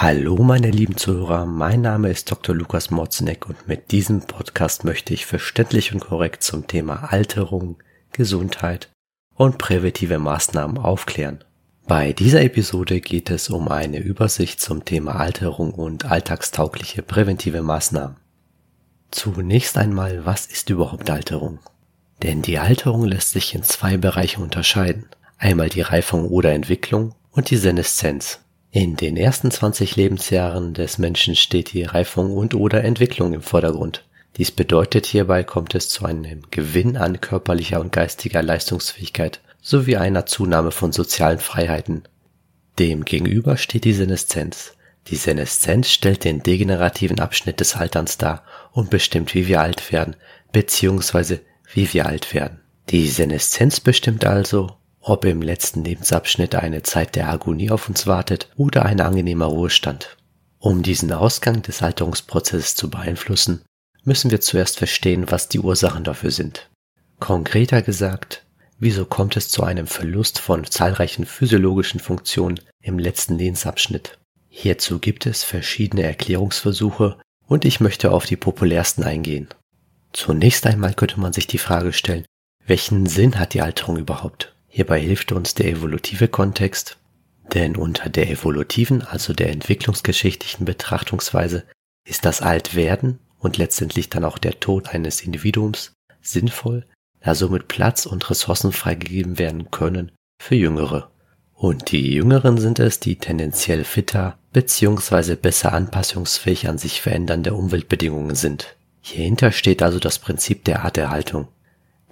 Hallo meine lieben Zuhörer, mein Name ist Dr. Lukas Motzeneck und mit diesem Podcast möchte ich verständlich und korrekt zum Thema Alterung, Gesundheit und präventive Maßnahmen aufklären. Bei dieser Episode geht es um eine Übersicht zum Thema Alterung und alltagstaugliche präventive Maßnahmen. Zunächst einmal, was ist überhaupt Alterung? Denn die Alterung lässt sich in zwei Bereiche unterscheiden. Einmal die Reifung oder Entwicklung und die Seneszenz. In den ersten 20 Lebensjahren des Menschen steht die Reifung und oder Entwicklung im Vordergrund. Dies bedeutet, hierbei kommt es zu einem Gewinn an körperlicher und geistiger Leistungsfähigkeit sowie einer Zunahme von sozialen Freiheiten. Demgegenüber steht die Seneszenz. Die Seneszenz stellt den degenerativen Abschnitt des Alterns dar und bestimmt, wie wir alt werden, beziehungsweise wie wir alt werden. Die Seneszenz bestimmt also, ob im letzten Lebensabschnitt eine Zeit der Agonie auf uns wartet oder ein angenehmer Ruhestand. Um diesen Ausgang des Alterungsprozesses zu beeinflussen, müssen wir zuerst verstehen, was die Ursachen dafür sind. Konkreter gesagt, wieso kommt es zu einem Verlust von zahlreichen physiologischen Funktionen im letzten Lebensabschnitt? Hierzu gibt es verschiedene Erklärungsversuche und ich möchte auf die populärsten eingehen. Zunächst einmal könnte man sich die Frage stellen, welchen Sinn hat die Alterung überhaupt? Hierbei hilft uns der evolutive Kontext, denn unter der evolutiven, also der entwicklungsgeschichtlichen Betrachtungsweise ist das Altwerden und letztendlich dann auch der Tod eines Individuums sinnvoll, da somit Platz und Ressourcen freigegeben werden können für Jüngere. Und die Jüngeren sind es, die tendenziell fitter bzw. besser anpassungsfähig an sich verändernde Umweltbedingungen sind. Hierhinter steht also das Prinzip der Arterhaltung.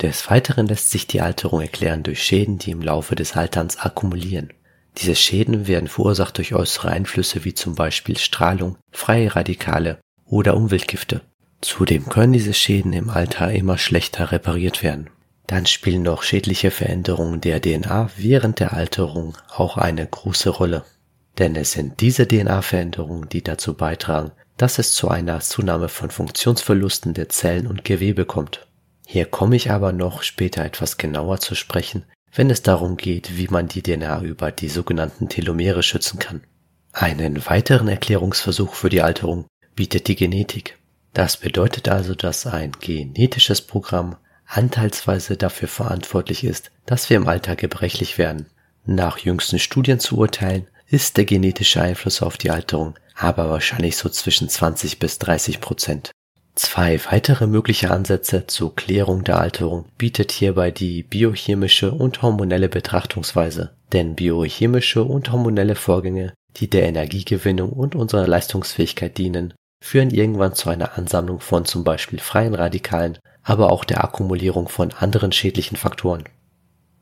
Des Weiteren lässt sich die Alterung erklären durch Schäden, die im Laufe des Alterns akkumulieren. Diese Schäden werden verursacht durch äußere Einflüsse wie zum Beispiel Strahlung, freie Radikale oder Umweltgifte. Zudem können diese Schäden im Alter immer schlechter repariert werden. Dann spielen noch schädliche Veränderungen der DNA während der Alterung auch eine große Rolle. Denn es sind diese DNA-Veränderungen, die dazu beitragen, dass es zu einer Zunahme von Funktionsverlusten der Zellen und Gewebe kommt. Hier komme ich aber noch später etwas genauer zu sprechen, wenn es darum geht, wie man die DNA über die sogenannten Telomere schützen kann. Einen weiteren Erklärungsversuch für die Alterung bietet die Genetik. Das bedeutet also, dass ein genetisches Programm anteilsweise dafür verantwortlich ist, dass wir im Alter gebrechlich werden. Nach jüngsten Studien zu urteilen, ist der genetische Einfluss auf die Alterung aber wahrscheinlich so zwischen 20 bis 30 Prozent. Zwei weitere mögliche Ansätze zur Klärung der Alterung bietet hierbei die biochemische und hormonelle Betrachtungsweise, denn biochemische und hormonelle Vorgänge, die der Energiegewinnung und unserer Leistungsfähigkeit dienen, führen irgendwann zu einer Ansammlung von zum Beispiel freien Radikalen, aber auch der Akkumulierung von anderen schädlichen Faktoren.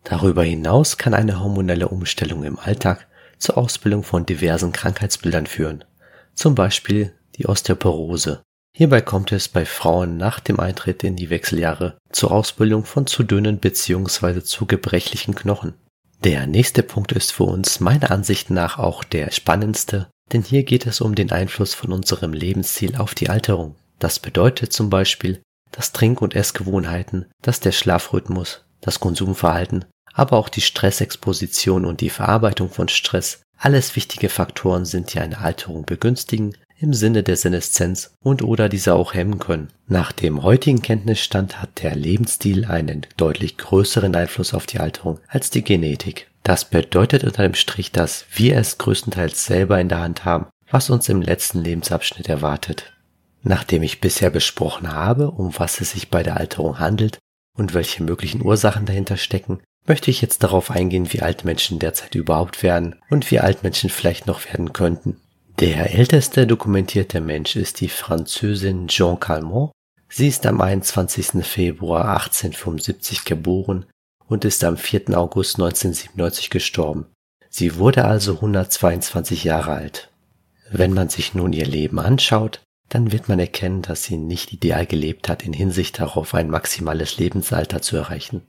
Darüber hinaus kann eine hormonelle Umstellung im Alltag zur Ausbildung von diversen Krankheitsbildern führen, zum Beispiel die Osteoporose, Hierbei kommt es bei Frauen nach dem Eintritt in die Wechseljahre zur Ausbildung von zu dünnen bzw. zu gebrechlichen Knochen. Der nächste Punkt ist für uns meiner Ansicht nach auch der spannendste, denn hier geht es um den Einfluss von unserem Lebensziel auf die Alterung. Das bedeutet zum Beispiel, dass Trink- und Essgewohnheiten, dass der Schlafrhythmus, das Konsumverhalten, aber auch die Stressexposition und die Verarbeitung von Stress alles wichtige Faktoren sind, die eine Alterung begünstigen im Sinne der Seneszenz und oder diese auch hemmen können. Nach dem heutigen Kenntnisstand hat der Lebensstil einen deutlich größeren Einfluss auf die Alterung als die Genetik. Das bedeutet unter dem Strich, dass wir es größtenteils selber in der Hand haben, was uns im letzten Lebensabschnitt erwartet. Nachdem ich bisher besprochen habe, um was es sich bei der Alterung handelt und welche möglichen Ursachen dahinter stecken, möchte ich jetzt darauf eingehen, wie alt Menschen derzeit überhaupt werden und wie alt Menschen vielleicht noch werden könnten. Der älteste dokumentierte Mensch ist die Französin Jean Calment. Sie ist am 21. Februar 1875 geboren und ist am 4. August 1997 gestorben. Sie wurde also 122 Jahre alt. Wenn man sich nun ihr Leben anschaut, dann wird man erkennen, dass sie nicht ideal gelebt hat in Hinsicht darauf, ein maximales Lebensalter zu erreichen.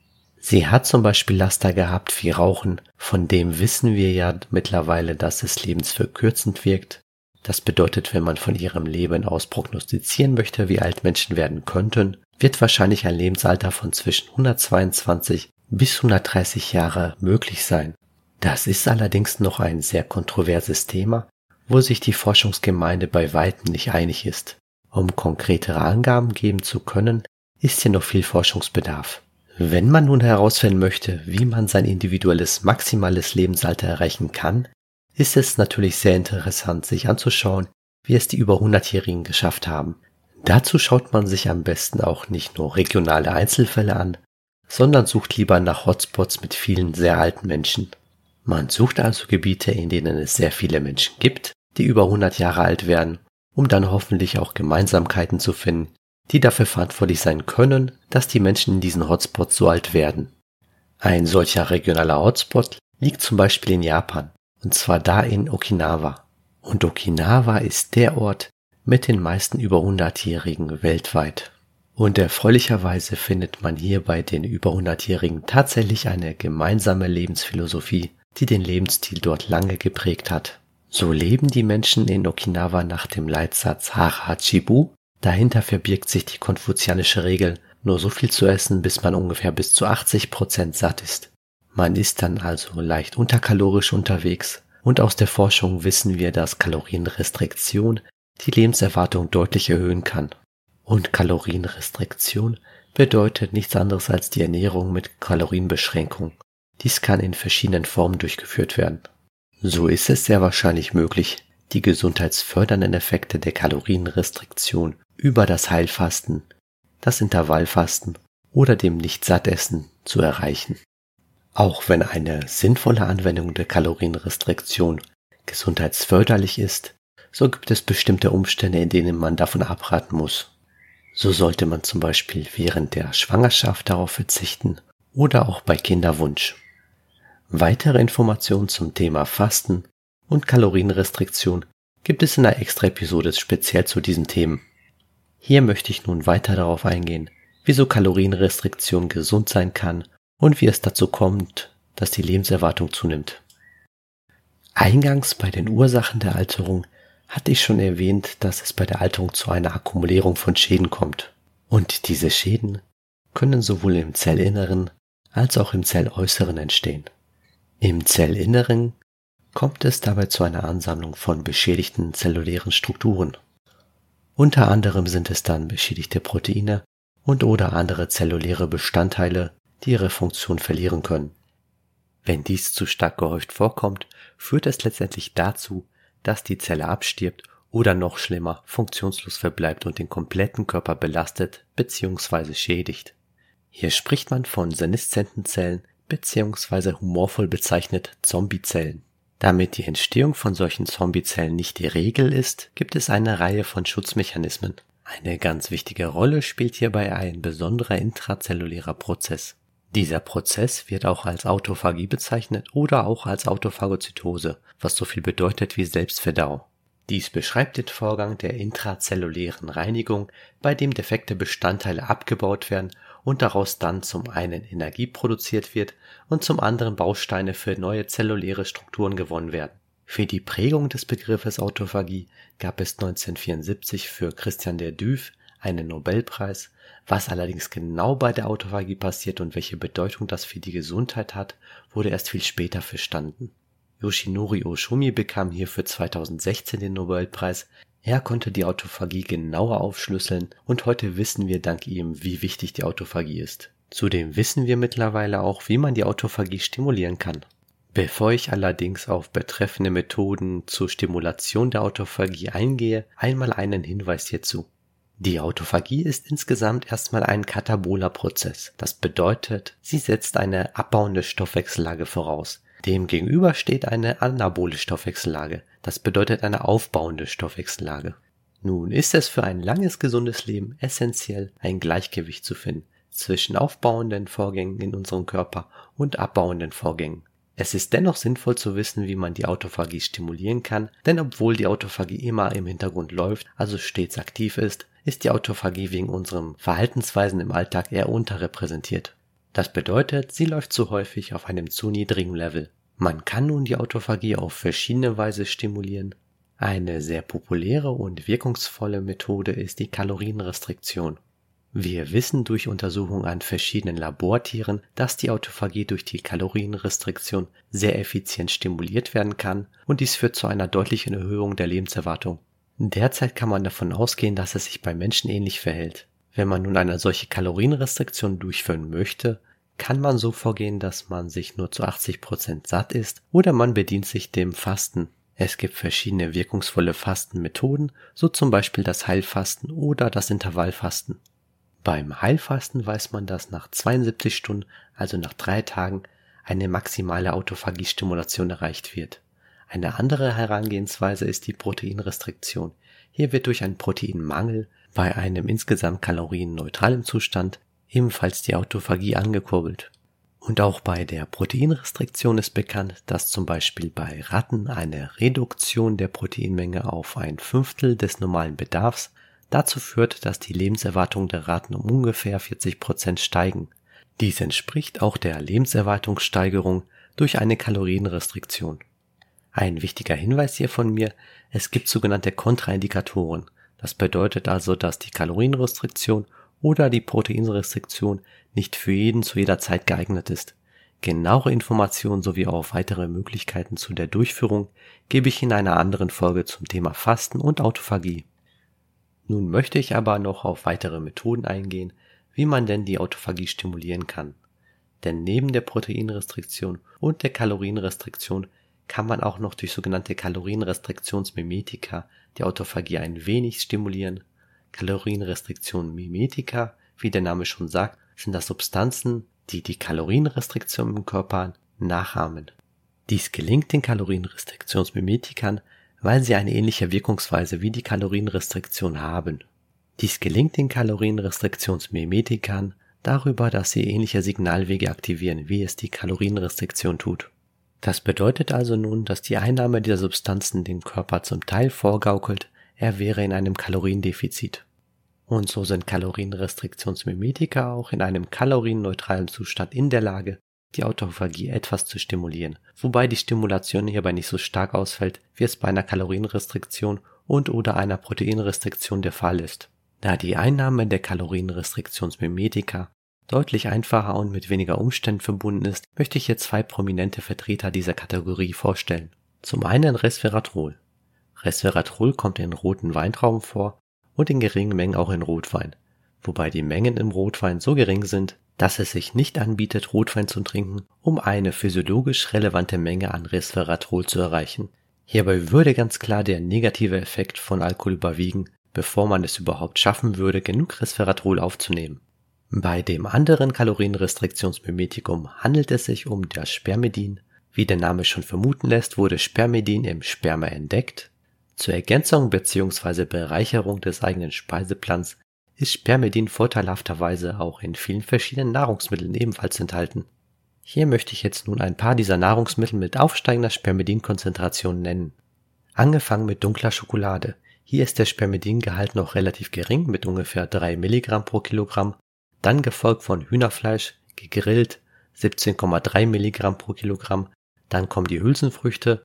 Sie hat zum Beispiel Laster gehabt wie Rauchen, von dem wissen wir ja mittlerweile, dass es lebensverkürzend wirkt. Das bedeutet, wenn man von ihrem Leben aus prognostizieren möchte, wie alt Menschen werden könnten, wird wahrscheinlich ein Lebensalter von zwischen 122 bis 130 Jahre möglich sein. Das ist allerdings noch ein sehr kontroverses Thema, wo sich die Forschungsgemeinde bei weitem nicht einig ist. Um konkretere Angaben geben zu können, ist hier noch viel Forschungsbedarf. Wenn man nun herausfinden möchte, wie man sein individuelles maximales Lebensalter erreichen kann, ist es natürlich sehr interessant, sich anzuschauen, wie es die über 100-Jährigen geschafft haben. Dazu schaut man sich am besten auch nicht nur regionale Einzelfälle an, sondern sucht lieber nach Hotspots mit vielen sehr alten Menschen. Man sucht also Gebiete, in denen es sehr viele Menschen gibt, die über 100 Jahre alt werden, um dann hoffentlich auch Gemeinsamkeiten zu finden, die dafür verantwortlich sein können, dass die Menschen in diesen Hotspots so alt werden. Ein solcher regionaler Hotspot liegt zum Beispiel in Japan, und zwar da in Okinawa. Und Okinawa ist der Ort mit den meisten über 100-Jährigen weltweit. Und erfreulicherweise findet man hier bei den über 100-Jährigen tatsächlich eine gemeinsame Lebensphilosophie, die den Lebensstil dort lange geprägt hat. So leben die Menschen in Okinawa nach dem Leitsatz Harachibu. Dahinter verbirgt sich die konfuzianische Regel, nur so viel zu essen, bis man ungefähr bis zu 80 Prozent satt ist. Man ist dann also leicht unterkalorisch unterwegs und aus der Forschung wissen wir, dass Kalorienrestriktion die Lebenserwartung deutlich erhöhen kann. Und Kalorienrestriktion bedeutet nichts anderes als die Ernährung mit Kalorienbeschränkung. Dies kann in verschiedenen Formen durchgeführt werden. So ist es sehr wahrscheinlich möglich, die gesundheitsfördernden Effekte der Kalorienrestriktion über das Heilfasten, das Intervallfasten oder dem Nichtsattessen zu erreichen. Auch wenn eine sinnvolle Anwendung der Kalorienrestriktion gesundheitsförderlich ist, so gibt es bestimmte Umstände, in denen man davon abraten muss. So sollte man zum Beispiel während der Schwangerschaft darauf verzichten oder auch bei Kinderwunsch. Weitere Informationen zum Thema Fasten und Kalorienrestriktion gibt es in einer extra Episode speziell zu diesen Themen. Hier möchte ich nun weiter darauf eingehen, wieso Kalorienrestriktion gesund sein kann und wie es dazu kommt, dass die Lebenserwartung zunimmt. Eingangs bei den Ursachen der Alterung hatte ich schon erwähnt, dass es bei der Alterung zu einer Akkumulierung von Schäden kommt. Und diese Schäden können sowohl im Zellinneren als auch im Zelläußeren entstehen. Im Zellinneren kommt es dabei zu einer Ansammlung von beschädigten zellulären Strukturen. Unter anderem sind es dann beschädigte Proteine und oder andere zelluläre Bestandteile, die ihre Funktion verlieren können. Wenn dies zu stark gehäuft vorkommt, führt es letztendlich dazu, dass die Zelle abstirbt oder noch schlimmer funktionslos verbleibt und den kompletten Körper belastet bzw. schädigt. Hier spricht man von seneszenten Zellen bzw. humorvoll bezeichnet Zombiezellen. Damit die Entstehung von solchen Zombiezellen nicht die Regel ist, gibt es eine Reihe von Schutzmechanismen. Eine ganz wichtige Rolle spielt hierbei ein besonderer intrazellulärer Prozess. Dieser Prozess wird auch als Autophagie bezeichnet oder auch als Autophagozytose, was so viel bedeutet wie Selbstverdauung. Dies beschreibt den Vorgang der intrazellulären Reinigung, bei dem defekte Bestandteile abgebaut werden und daraus dann zum einen Energie produziert wird und zum anderen Bausteine für neue zelluläre Strukturen gewonnen werden. Für die Prägung des Begriffes Autophagie gab es 1974 für Christian der Duve einen Nobelpreis was allerdings genau bei der Autophagie passiert und welche Bedeutung das für die Gesundheit hat, wurde erst viel später verstanden. Yoshinori Oshumi bekam hierfür 2016 den Nobelpreis. Er konnte die Autophagie genauer aufschlüsseln und heute wissen wir dank ihm, wie wichtig die Autophagie ist. Zudem wissen wir mittlerweile auch, wie man die Autophagie stimulieren kann. Bevor ich allerdings auf betreffende Methoden zur Stimulation der Autophagie eingehe, einmal einen Hinweis hierzu. Die Autophagie ist insgesamt erstmal ein kataboler Prozess. Das bedeutet, sie setzt eine abbauende Stoffwechsellage voraus. Demgegenüber steht eine anabole Stoffwechsellage. Das bedeutet eine aufbauende Stoffwechsellage. Nun ist es für ein langes gesundes Leben essentiell, ein Gleichgewicht zu finden zwischen aufbauenden Vorgängen in unserem Körper und abbauenden Vorgängen. Es ist dennoch sinnvoll zu wissen, wie man die Autophagie stimulieren kann, denn obwohl die Autophagie immer im Hintergrund läuft, also stets aktiv ist, ist die Autophagie wegen unseren Verhaltensweisen im Alltag eher unterrepräsentiert. Das bedeutet, sie läuft zu häufig auf einem zu niedrigen Level. Man kann nun die Autophagie auf verschiedene Weise stimulieren. Eine sehr populäre und wirkungsvolle Methode ist die Kalorienrestriktion. Wir wissen durch Untersuchungen an verschiedenen Labortieren, dass die Autophagie durch die Kalorienrestriktion sehr effizient stimuliert werden kann und dies führt zu einer deutlichen Erhöhung der Lebenserwartung. Derzeit kann man davon ausgehen, dass es sich bei Menschen ähnlich verhält. Wenn man nun eine solche Kalorienrestriktion durchführen möchte, kann man so vorgehen, dass man sich nur zu 80 Prozent satt ist oder man bedient sich dem Fasten. Es gibt verschiedene wirkungsvolle Fastenmethoden, so zum Beispiel das Heilfasten oder das Intervallfasten. Beim Heilfasten weiß man, dass nach 72 Stunden, also nach drei Tagen, eine maximale Autophagie-Stimulation erreicht wird. Eine andere Herangehensweise ist die Proteinrestriktion. Hier wird durch einen Proteinmangel bei einem insgesamt kalorienneutralen Zustand ebenfalls die Autophagie angekurbelt. Und auch bei der Proteinrestriktion ist bekannt, dass zum Beispiel bei Ratten eine Reduktion der Proteinmenge auf ein Fünftel des normalen Bedarfs dazu führt, dass die Lebenserwartung der Ratten um ungefähr 40 Prozent steigen. Dies entspricht auch der Lebenserwartungssteigerung durch eine Kalorienrestriktion. Ein wichtiger Hinweis hier von mir, es gibt sogenannte Kontraindikatoren. Das bedeutet also, dass die Kalorienrestriktion oder die Proteinrestriktion nicht für jeden zu jeder Zeit geeignet ist. Genauere Informationen sowie auch weitere Möglichkeiten zu der Durchführung gebe ich in einer anderen Folge zum Thema Fasten und Autophagie. Nun möchte ich aber noch auf weitere Methoden eingehen, wie man denn die Autophagie stimulieren kann. Denn neben der Proteinrestriktion und der Kalorienrestriktion kann man auch noch durch sogenannte Kalorienrestriktionsmimetika die Autophagie ein wenig stimulieren. Kalorienrestriktion Mimetika, wie der Name schon sagt, sind das Substanzen, die die Kalorienrestriktion im Körper nachahmen. Dies gelingt den Kalorienrestriktionsmimetikern weil sie eine ähnliche Wirkungsweise wie die Kalorienrestriktion haben. Dies gelingt den Kalorienrestriktionsmimetikern darüber, dass sie ähnliche Signalwege aktivieren, wie es die Kalorienrestriktion tut. Das bedeutet also nun, dass die Einnahme dieser Substanzen dem Körper zum Teil vorgaukelt, er wäre in einem Kaloriendefizit. Und so sind Kalorienrestriktionsmimetika auch in einem kalorienneutralen Zustand in der Lage, die Autophagie etwas zu stimulieren, wobei die Stimulation hierbei nicht so stark ausfällt, wie es bei einer Kalorienrestriktion und oder einer Proteinrestriktion der Fall ist. Da die Einnahme der Kalorienrestriktionsmimetika deutlich einfacher und mit weniger Umständen verbunden ist, möchte ich hier zwei prominente Vertreter dieser Kategorie vorstellen. Zum einen Resveratrol. Resveratrol kommt in roten Weintrauben vor und in geringen Mengen auch in Rotwein, wobei die Mengen im Rotwein so gering sind, dass es sich nicht anbietet, Rotwein zu trinken, um eine physiologisch relevante Menge an Resveratrol zu erreichen. Hierbei würde ganz klar der negative Effekt von Alkohol überwiegen, bevor man es überhaupt schaffen würde, genug Resveratrol aufzunehmen. Bei dem anderen Kalorienrestriktionsmimetikum handelt es sich um das Spermidin. Wie der Name schon vermuten lässt, wurde Spermidin im Sperma entdeckt. Zur Ergänzung bzw. Bereicherung des eigenen Speiseplans ist Spermidin vorteilhafterweise auch in vielen verschiedenen Nahrungsmitteln ebenfalls enthalten. Hier möchte ich jetzt nun ein paar dieser Nahrungsmittel mit aufsteigender Spermidinkonzentration nennen. Angefangen mit dunkler Schokolade. Hier ist der Spermidingehalt noch relativ gering mit ungefähr 3 Milligramm pro Kilogramm, dann gefolgt von Hühnerfleisch, gegrillt 17,3 Milligramm pro Kilogramm, dann kommen die Hülsenfrüchte,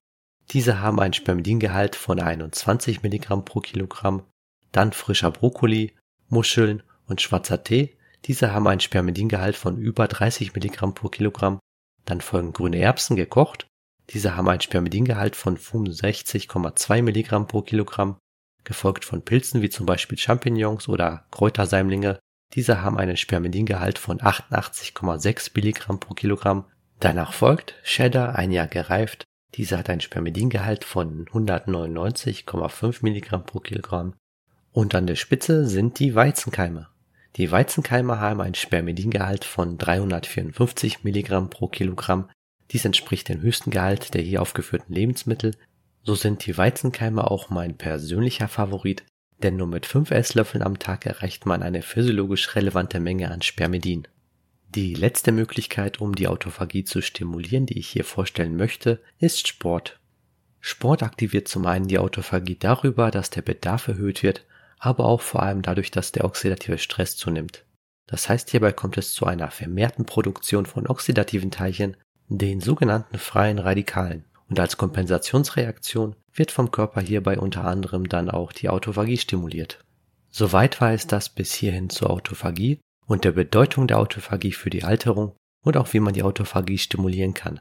diese haben einen Spermidingehalt von 21 Milligramm pro Kilogramm, dann frischer Brokkoli Muscheln und schwarzer Tee. Diese haben einen Spermidingehalt von über 30 Milligramm pro Kilogramm. Dann folgen grüne Erbsen gekocht. Diese haben einen Spermidingehalt von 65,2 Milligramm pro Kilogramm, gefolgt von Pilzen wie zum Beispiel Champignons oder Kräuterseimlinge. Diese haben einen Spermidingehalt von 88,6 Milligramm pro Kilogramm. Danach folgt Cheddar, ein Jahr gereift. Diese hat einen Spermidingehalt von 199,5 Milligramm pro Kilogramm. Und an der Spitze sind die Weizenkeime. Die Weizenkeime haben einen Spermidingehalt von 354 Milligramm pro Kilogramm. Dies entspricht dem höchsten Gehalt der hier aufgeführten Lebensmittel. So sind die Weizenkeime auch mein persönlicher Favorit, denn nur mit 5 Esslöffeln am Tag erreicht man eine physiologisch relevante Menge an Spermidin. Die letzte Möglichkeit, um die Autophagie zu stimulieren, die ich hier vorstellen möchte, ist Sport. Sport aktiviert zum einen die Autophagie darüber, dass der Bedarf erhöht wird aber auch vor allem dadurch, dass der oxidative Stress zunimmt. Das heißt, hierbei kommt es zu einer vermehrten Produktion von oxidativen Teilchen, den sogenannten freien Radikalen. Und als Kompensationsreaktion wird vom Körper hierbei unter anderem dann auch die Autophagie stimuliert. Soweit war es das bis hierhin zur Autophagie und der Bedeutung der Autophagie für die Alterung und auch wie man die Autophagie stimulieren kann.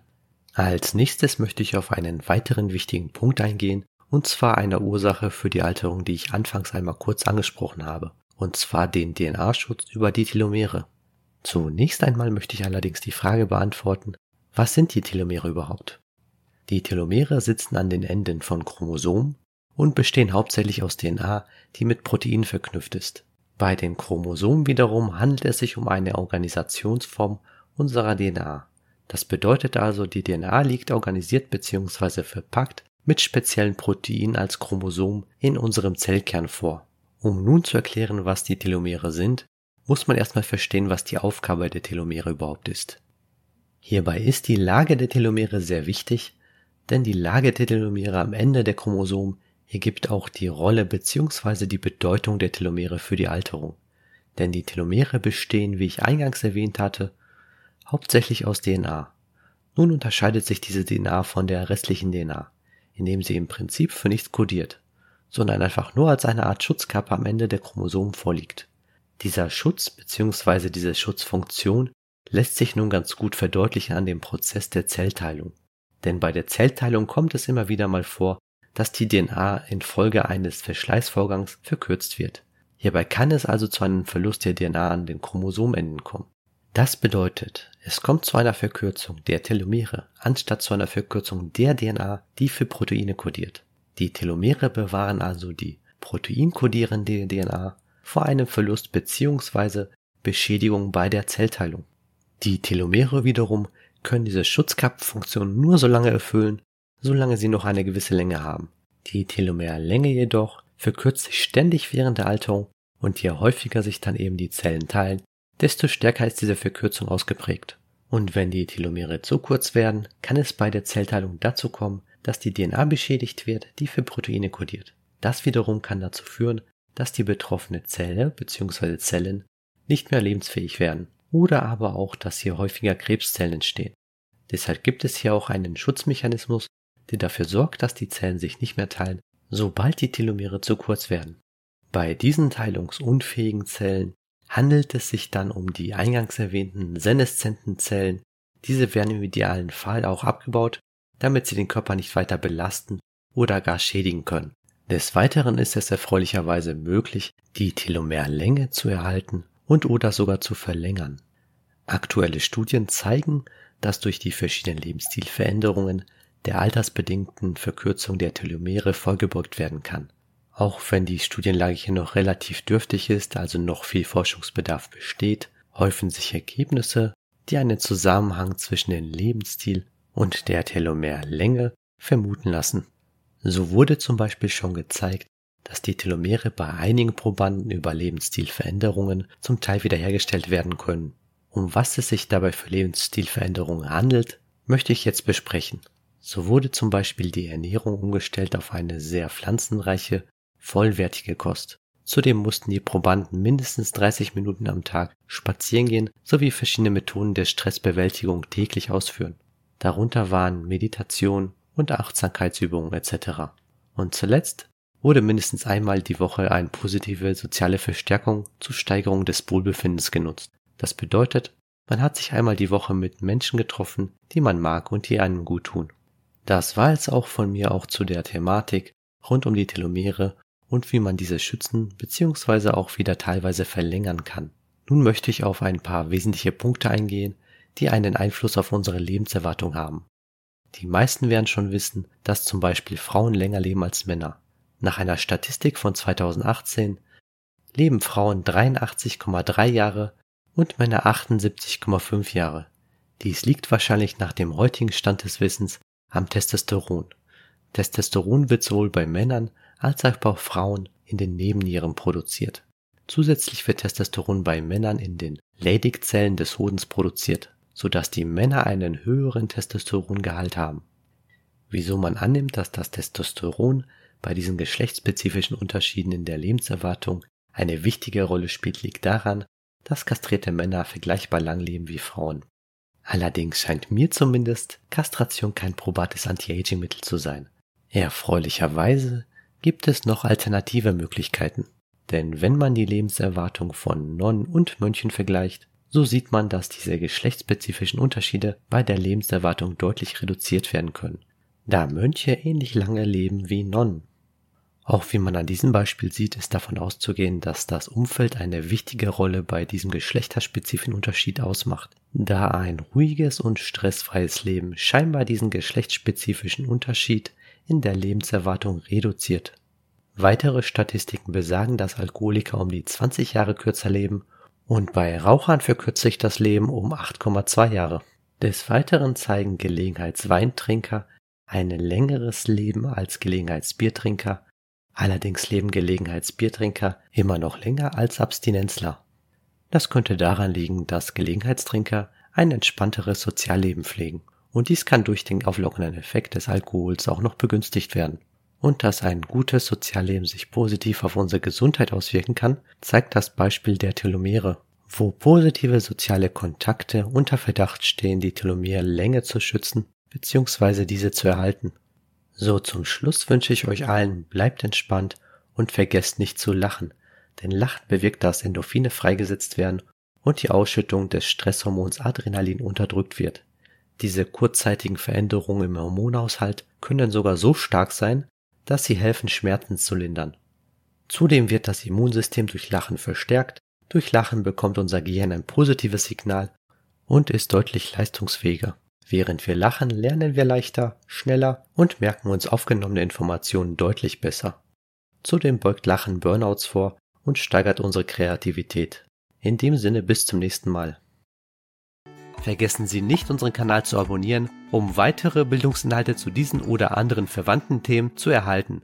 Als nächstes möchte ich auf einen weiteren wichtigen Punkt eingehen, und zwar eine Ursache für die Alterung, die ich anfangs einmal kurz angesprochen habe, und zwar den DNA-Schutz über die Telomere. Zunächst einmal möchte ich allerdings die Frage beantworten, was sind die Telomere überhaupt? Die Telomere sitzen an den Enden von Chromosomen und bestehen hauptsächlich aus DNA, die mit Proteinen verknüpft ist. Bei den Chromosomen wiederum handelt es sich um eine Organisationsform unserer DNA. Das bedeutet also, die DNA liegt organisiert bzw. verpackt mit speziellen Proteinen als Chromosom in unserem Zellkern vor. Um nun zu erklären, was die Telomere sind, muss man erstmal verstehen, was die Aufgabe der Telomere überhaupt ist. Hierbei ist die Lage der Telomere sehr wichtig, denn die Lage der Telomere am Ende der Chromosomen ergibt auch die Rolle bzw. die Bedeutung der Telomere für die Alterung. Denn die Telomere bestehen, wie ich eingangs erwähnt hatte, hauptsächlich aus DNA. Nun unterscheidet sich diese DNA von der restlichen DNA indem sie im Prinzip für nichts kodiert, sondern einfach nur als eine Art Schutzkappe am Ende der Chromosomen vorliegt. Dieser Schutz bzw. diese Schutzfunktion lässt sich nun ganz gut verdeutlichen an dem Prozess der Zellteilung. Denn bei der Zellteilung kommt es immer wieder mal vor, dass die DNA infolge eines Verschleißvorgangs verkürzt wird. Hierbei kann es also zu einem Verlust der DNA an den Chromosomenden kommen. Das bedeutet, es kommt zu einer Verkürzung der Telomere anstatt zu einer Verkürzung der DNA, die für Proteine kodiert. Die Telomere bewahren also die proteinkodierende DNA vor einem Verlust bzw. Beschädigung bei der Zellteilung. Die Telomere wiederum können diese Schutzkappenfunktion nur so lange erfüllen, solange sie noch eine gewisse Länge haben. Die Telomerlänge jedoch verkürzt sich ständig während der Alterung und je häufiger sich dann eben die Zellen teilen, desto stärker ist diese Verkürzung ausgeprägt. Und wenn die Telomere zu kurz werden, kann es bei der Zellteilung dazu kommen, dass die DNA beschädigt wird, die für Proteine kodiert. Das wiederum kann dazu führen, dass die betroffene Zelle bzw. Zellen nicht mehr lebensfähig werden oder aber auch, dass hier häufiger Krebszellen entstehen. Deshalb gibt es hier auch einen Schutzmechanismus, der dafür sorgt, dass die Zellen sich nicht mehr teilen, sobald die Telomere zu kurz werden. Bei diesen teilungsunfähigen Zellen handelt es sich dann um die eingangs erwähnten seneszenten Zellen. Diese werden im idealen Fall auch abgebaut, damit sie den Körper nicht weiter belasten oder gar schädigen können. Des Weiteren ist es erfreulicherweise möglich, die Telomerlänge zu erhalten und oder sogar zu verlängern. Aktuelle Studien zeigen, dass durch die verschiedenen Lebensstilveränderungen der altersbedingten Verkürzung der Telomere vorgebeugt werden kann. Auch wenn die Studienlage hier noch relativ dürftig ist, also noch viel Forschungsbedarf besteht, häufen sich Ergebnisse, die einen Zusammenhang zwischen dem Lebensstil und der Telomerlänge vermuten lassen. So wurde zum Beispiel schon gezeigt, dass die Telomere bei einigen Probanden über Lebensstilveränderungen zum Teil wiederhergestellt werden können. Um was es sich dabei für Lebensstilveränderungen handelt, möchte ich jetzt besprechen. So wurde zum Beispiel die Ernährung umgestellt auf eine sehr pflanzenreiche vollwertige Kost. Zudem mussten die Probanden mindestens 30 Minuten am Tag spazieren gehen sowie verschiedene Methoden der Stressbewältigung täglich ausführen. Darunter waren Meditation und Achtsamkeitsübungen etc. Und zuletzt wurde mindestens einmal die Woche eine positive soziale Verstärkung zur Steigerung des Wohlbefindens genutzt. Das bedeutet, man hat sich einmal die Woche mit Menschen getroffen, die man mag und die einem gut tun. Das war jetzt auch von mir auch zu der Thematik rund um die Telomere und wie man diese schützen bzw. auch wieder teilweise verlängern kann. Nun möchte ich auf ein paar wesentliche Punkte eingehen, die einen Einfluss auf unsere Lebenserwartung haben. Die meisten werden schon wissen, dass zum Beispiel Frauen länger leben als Männer. Nach einer Statistik von 2018 leben Frauen 83,3 Jahre und Männer 78,5 Jahre. Dies liegt wahrscheinlich nach dem heutigen Stand des Wissens am Testosteron. Testosteron wird sowohl bei Männern als auch bei Frauen in den Nebennieren produziert. Zusätzlich wird Testosteron bei Männern in den Leydig-Zellen des Hodens produziert, sodass die Männer einen höheren Testosterongehalt haben. Wieso man annimmt, dass das Testosteron bei diesen geschlechtsspezifischen Unterschieden in der Lebenserwartung eine wichtige Rolle spielt, liegt daran, dass kastrierte Männer vergleichbar lang leben wie Frauen. Allerdings scheint mir zumindest Kastration kein probates Anti-Aging-Mittel zu sein. Erfreulicherweise gibt es noch alternative Möglichkeiten. Denn wenn man die Lebenserwartung von Nonnen und Mönchen vergleicht, so sieht man, dass diese geschlechtsspezifischen Unterschiede bei der Lebenserwartung deutlich reduziert werden können, da Mönche ähnlich lange leben wie Nonnen. Auch wie man an diesem Beispiel sieht, ist davon auszugehen, dass das Umfeld eine wichtige Rolle bei diesem geschlechterspezifischen Unterschied ausmacht, da ein ruhiges und stressfreies Leben scheinbar diesen geschlechtsspezifischen Unterschied in der Lebenserwartung reduziert. Weitere Statistiken besagen, dass Alkoholiker um die 20 Jahre kürzer leben und bei Rauchern verkürzt sich das Leben um 8,2 Jahre. Des Weiteren zeigen Gelegenheitsweintrinker ein längeres Leben als Gelegenheitsbiertrinker Allerdings leben Gelegenheitsbiertrinker immer noch länger als Abstinenzler. Das könnte daran liegen, dass Gelegenheitstrinker ein entspannteres Sozialleben pflegen und dies kann durch den auflockernden Effekt des Alkohols auch noch begünstigt werden. Und dass ein gutes Sozialleben sich positiv auf unsere Gesundheit auswirken kann, zeigt das Beispiel der Telomere, wo positive soziale Kontakte unter Verdacht stehen, die Telomerlänge zu schützen bzw. diese zu erhalten. So zum Schluss wünsche ich euch allen, bleibt entspannt und vergesst nicht zu lachen, denn Lachen bewirkt, dass Endorphine freigesetzt werden und die Ausschüttung des Stresshormons Adrenalin unterdrückt wird. Diese kurzzeitigen Veränderungen im Hormonhaushalt können sogar so stark sein, dass sie helfen, Schmerzen zu lindern. Zudem wird das Immunsystem durch Lachen verstärkt, durch Lachen bekommt unser Gehirn ein positives Signal und ist deutlich leistungsfähiger. Während wir lachen, lernen wir leichter, schneller und merken uns aufgenommene Informationen deutlich besser. Zudem beugt Lachen Burnouts vor und steigert unsere Kreativität. In dem Sinne bis zum nächsten Mal. Vergessen Sie nicht, unseren Kanal zu abonnieren, um weitere Bildungsinhalte zu diesen oder anderen verwandten Themen zu erhalten.